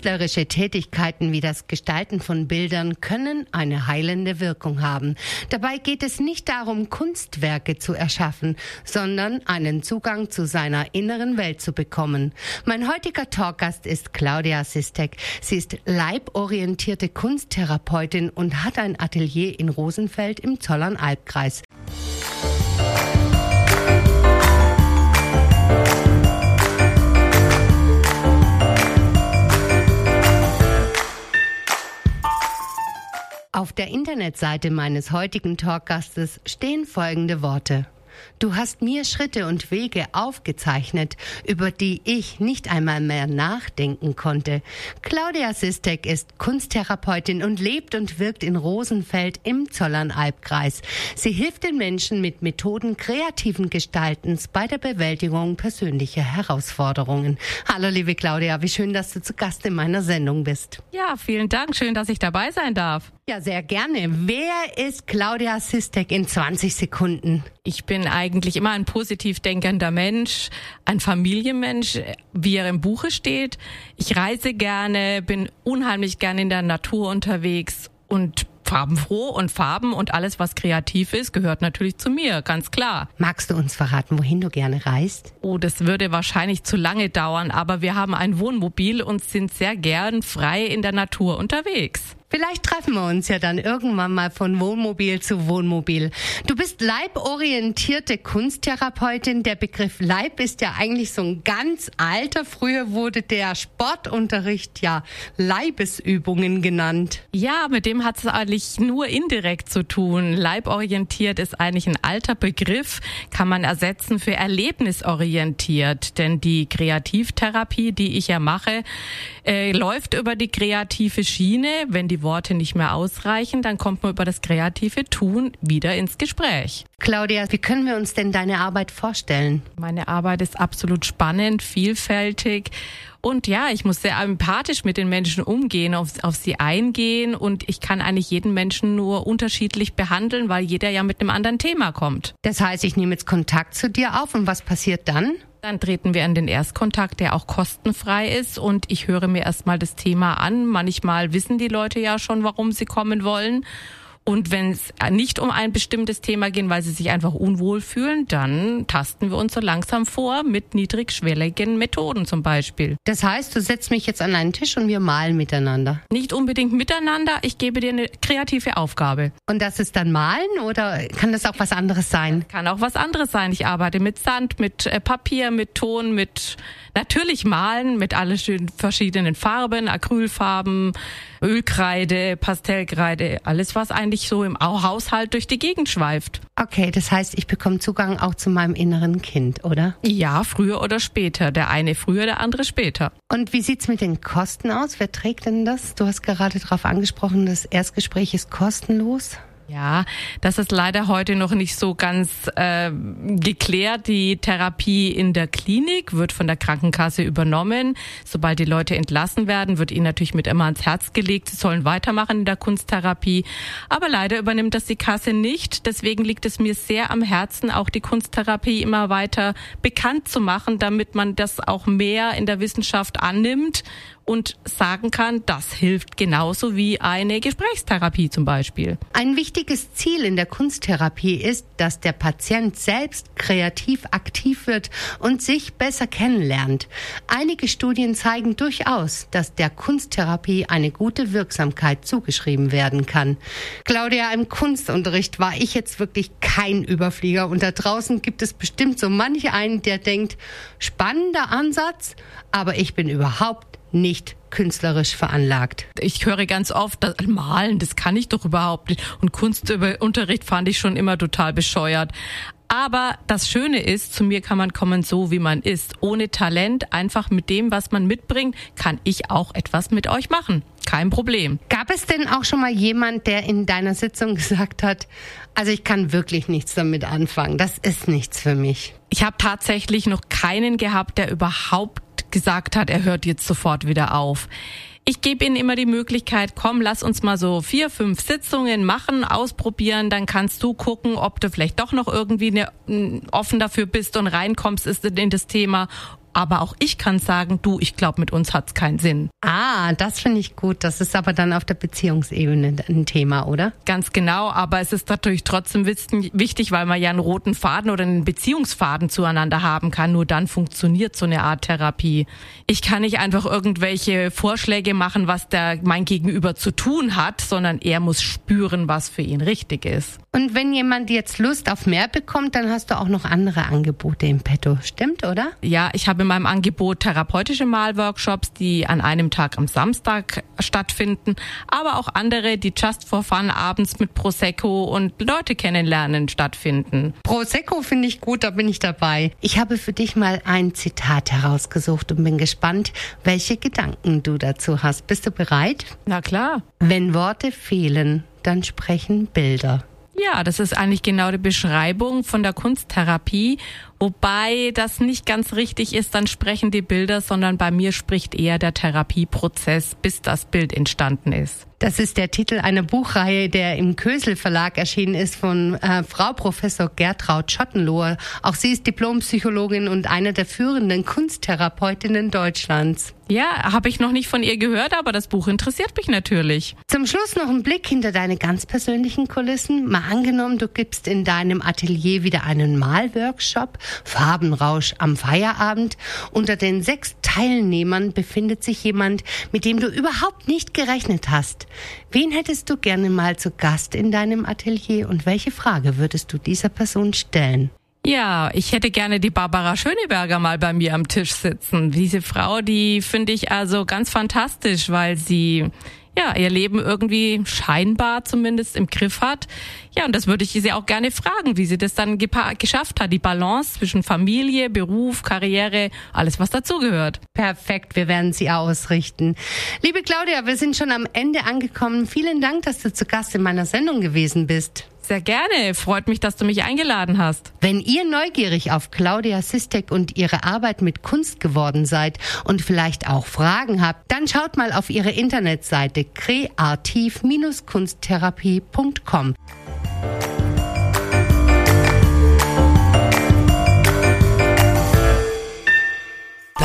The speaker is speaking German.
Künstlerische Tätigkeiten wie das Gestalten von Bildern können eine heilende Wirkung haben. Dabei geht es nicht darum, Kunstwerke zu erschaffen, sondern einen Zugang zu seiner inneren Welt zu bekommen. Mein heutiger Talkgast ist Claudia Sistek. Sie ist leiborientierte Kunsttherapeutin und hat ein Atelier in Rosenfeld im Zollern-Albkreis. Auf der Internetseite meines heutigen Talkgastes stehen folgende Worte. Du hast mir Schritte und Wege aufgezeichnet, über die ich nicht einmal mehr nachdenken konnte. Claudia Sistek ist Kunsttherapeutin und lebt und wirkt in Rosenfeld im Zollernalbkreis. Sie hilft den Menschen mit Methoden kreativen Gestaltens bei der Bewältigung persönlicher Herausforderungen. Hallo liebe Claudia, wie schön, dass du zu Gast in meiner Sendung bist. Ja, vielen Dank. Schön, dass ich dabei sein darf. Ja, sehr gerne. Wer ist Claudia Sistek in 20 Sekunden? Ich bin eigentlich immer ein positiv denkender Mensch, ein Familienmensch, wie er im Buche steht. Ich reise gerne, bin unheimlich gerne in der Natur unterwegs und farbenfroh und Farben und alles, was kreativ ist, gehört natürlich zu mir, ganz klar. Magst du uns verraten, wohin du gerne reist? Oh, das würde wahrscheinlich zu lange dauern, aber wir haben ein Wohnmobil und sind sehr gern frei in der Natur unterwegs. Vielleicht treffen wir uns ja dann irgendwann mal von Wohnmobil zu Wohnmobil. Du bist leiborientierte Kunsttherapeutin. Der Begriff Leib ist ja eigentlich so ein ganz alter. Früher wurde der Sportunterricht ja Leibesübungen genannt. Ja, mit dem hat es eigentlich nur indirekt zu tun. Leiborientiert ist eigentlich ein alter Begriff, kann man ersetzen für erlebnisorientiert. Denn die Kreativtherapie, die ich ja mache, äh, läuft über die kreative Schiene. Wenn die Worte nicht mehr ausreichen, dann kommt man über das kreative Tun wieder ins Gespräch. Claudia, wie können wir uns denn deine Arbeit vorstellen? Meine Arbeit ist absolut spannend, vielfältig und ja, ich muss sehr empathisch mit den Menschen umgehen, auf, auf, sie eingehen und ich kann eigentlich jeden Menschen nur unterschiedlich behandeln, weil jeder ja mit einem anderen Thema kommt. Das heißt, ich nehme jetzt Kontakt zu dir auf und was passiert dann? Dann treten wir in den Erstkontakt, der auch kostenfrei ist und ich höre mir erstmal das Thema an. Manchmal wissen die Leute ja schon, warum sie kommen wollen. Und wenn es nicht um ein bestimmtes Thema geht, weil sie sich einfach unwohl fühlen, dann tasten wir uns so langsam vor mit niedrigschwelligen Methoden zum Beispiel. Das heißt, du setzt mich jetzt an einen Tisch und wir malen miteinander. Nicht unbedingt miteinander, ich gebe dir eine kreative Aufgabe. Und das ist dann malen oder kann das auch was anderes sein? Kann auch was anderes sein. Ich arbeite mit Sand, mit äh, Papier, mit Ton, mit natürlich malen, mit alle schönen verschiedenen Farben, Acrylfarben, Ölkreide, Pastellkreide, alles was eigentlich so im Haushalt durch die Gegend schweift. Okay, das heißt, ich bekomme Zugang auch zu meinem inneren Kind, oder? Ja, früher oder später. Der eine früher, der andere später. Und wie sieht's mit den Kosten aus? Wer trägt denn das? Du hast gerade darauf angesprochen, das Erstgespräch ist kostenlos. Ja, das ist leider heute noch nicht so ganz äh, geklärt. Die Therapie in der Klinik wird von der Krankenkasse übernommen. Sobald die Leute entlassen werden, wird ihnen natürlich mit immer ans Herz gelegt, sie sollen weitermachen in der Kunsttherapie. Aber leider übernimmt das die Kasse nicht. Deswegen liegt es mir sehr am Herzen, auch die Kunsttherapie immer weiter bekannt zu machen, damit man das auch mehr in der Wissenschaft annimmt und sagen kann, das hilft genauso wie eine Gesprächstherapie zum Beispiel. Ein wichtiges Ziel in der Kunsttherapie ist, dass der Patient selbst kreativ aktiv wird und sich besser kennenlernt. Einige Studien zeigen durchaus, dass der Kunsttherapie eine gute Wirksamkeit zugeschrieben werden kann. Claudia, im Kunstunterricht war ich jetzt wirklich kein Überflieger und da draußen gibt es bestimmt so manche einen, der denkt, spannender Ansatz, aber ich bin überhaupt nicht künstlerisch veranlagt. Ich höre ganz oft, das Malen, das kann ich doch überhaupt nicht. Und Kunstunterricht fand ich schon immer total bescheuert. Aber das Schöne ist, zu mir kann man kommen so, wie man ist. Ohne Talent, einfach mit dem, was man mitbringt, kann ich auch etwas mit euch machen. Kein Problem. Gab es denn auch schon mal jemand, der in deiner Sitzung gesagt hat, also ich kann wirklich nichts damit anfangen, das ist nichts für mich? Ich habe tatsächlich noch keinen gehabt, der überhaupt gesagt hat, er hört jetzt sofort wieder auf. Ich gebe Ihnen immer die Möglichkeit, komm, lass uns mal so vier, fünf Sitzungen machen, ausprobieren, dann kannst du gucken, ob du vielleicht doch noch irgendwie ne, offen dafür bist und reinkommst in das Thema aber auch ich kann sagen, du, ich glaube, mit uns hat's keinen Sinn. Ah, das finde ich gut. Das ist aber dann auf der Beziehungsebene ein Thema, oder? Ganz genau, aber es ist natürlich trotzdem wichtig, weil man ja einen roten Faden oder einen Beziehungsfaden zueinander haben kann. Nur dann funktioniert so eine Art Therapie. Ich kann nicht einfach irgendwelche Vorschläge machen, was der mein Gegenüber zu tun hat, sondern er muss spüren, was für ihn richtig ist. Und wenn jemand jetzt Lust auf mehr bekommt, dann hast du auch noch andere Angebote im Petto. Stimmt, oder? Ja, ich habe in meinem Angebot therapeutische Malworkshops, die an einem Tag am Samstag stattfinden, aber auch andere, die just for fun abends mit Prosecco und Leute kennenlernen stattfinden. Prosecco finde ich gut, da bin ich dabei. Ich habe für dich mal ein Zitat herausgesucht und bin gespannt, welche Gedanken du dazu hast. Bist du bereit? Na klar. Wenn Worte fehlen, dann sprechen Bilder. Ja, das ist eigentlich genau die Beschreibung von der Kunsttherapie. Wobei das nicht ganz richtig ist, dann sprechen die Bilder, sondern bei mir spricht eher der Therapieprozess, bis das Bild entstanden ist. Das ist der Titel einer Buchreihe, der im Kösel Verlag erschienen ist von äh, Frau Professor Gertraud Schottenlohr. Auch sie ist Diplompsychologin und eine der führenden Kunsttherapeutinnen Deutschlands. Ja, habe ich noch nicht von ihr gehört, aber das Buch interessiert mich natürlich. Zum Schluss noch ein Blick hinter deine ganz persönlichen Kulissen. Mal angenommen, du gibst in deinem Atelier wieder einen Malworkshop, Farbenrausch am Feierabend. Unter den sechs Teilnehmern befindet sich jemand, mit dem du überhaupt nicht gerechnet hast. Wen hättest du gerne mal zu Gast in deinem Atelier und welche Frage würdest du dieser Person stellen? Ja, ich hätte gerne die Barbara Schöneberger mal bei mir am Tisch sitzen. Diese Frau, die finde ich also ganz fantastisch, weil sie ja, ihr Leben irgendwie scheinbar zumindest im Griff hat. Ja, und das würde ich sie auch gerne fragen, wie sie das dann geschafft hat, die Balance zwischen Familie, Beruf, Karriere, alles was dazugehört. Perfekt, wir werden sie ausrichten. Liebe Claudia, wir sind schon am Ende angekommen. Vielen Dank, dass du zu Gast in meiner Sendung gewesen bist. Sehr gerne. Freut mich, dass du mich eingeladen hast. Wenn ihr neugierig auf Claudia Sistek und ihre Arbeit mit Kunst geworden seid und vielleicht auch Fragen habt, dann schaut mal auf ihre Internetseite kreativ-kunsttherapie.com.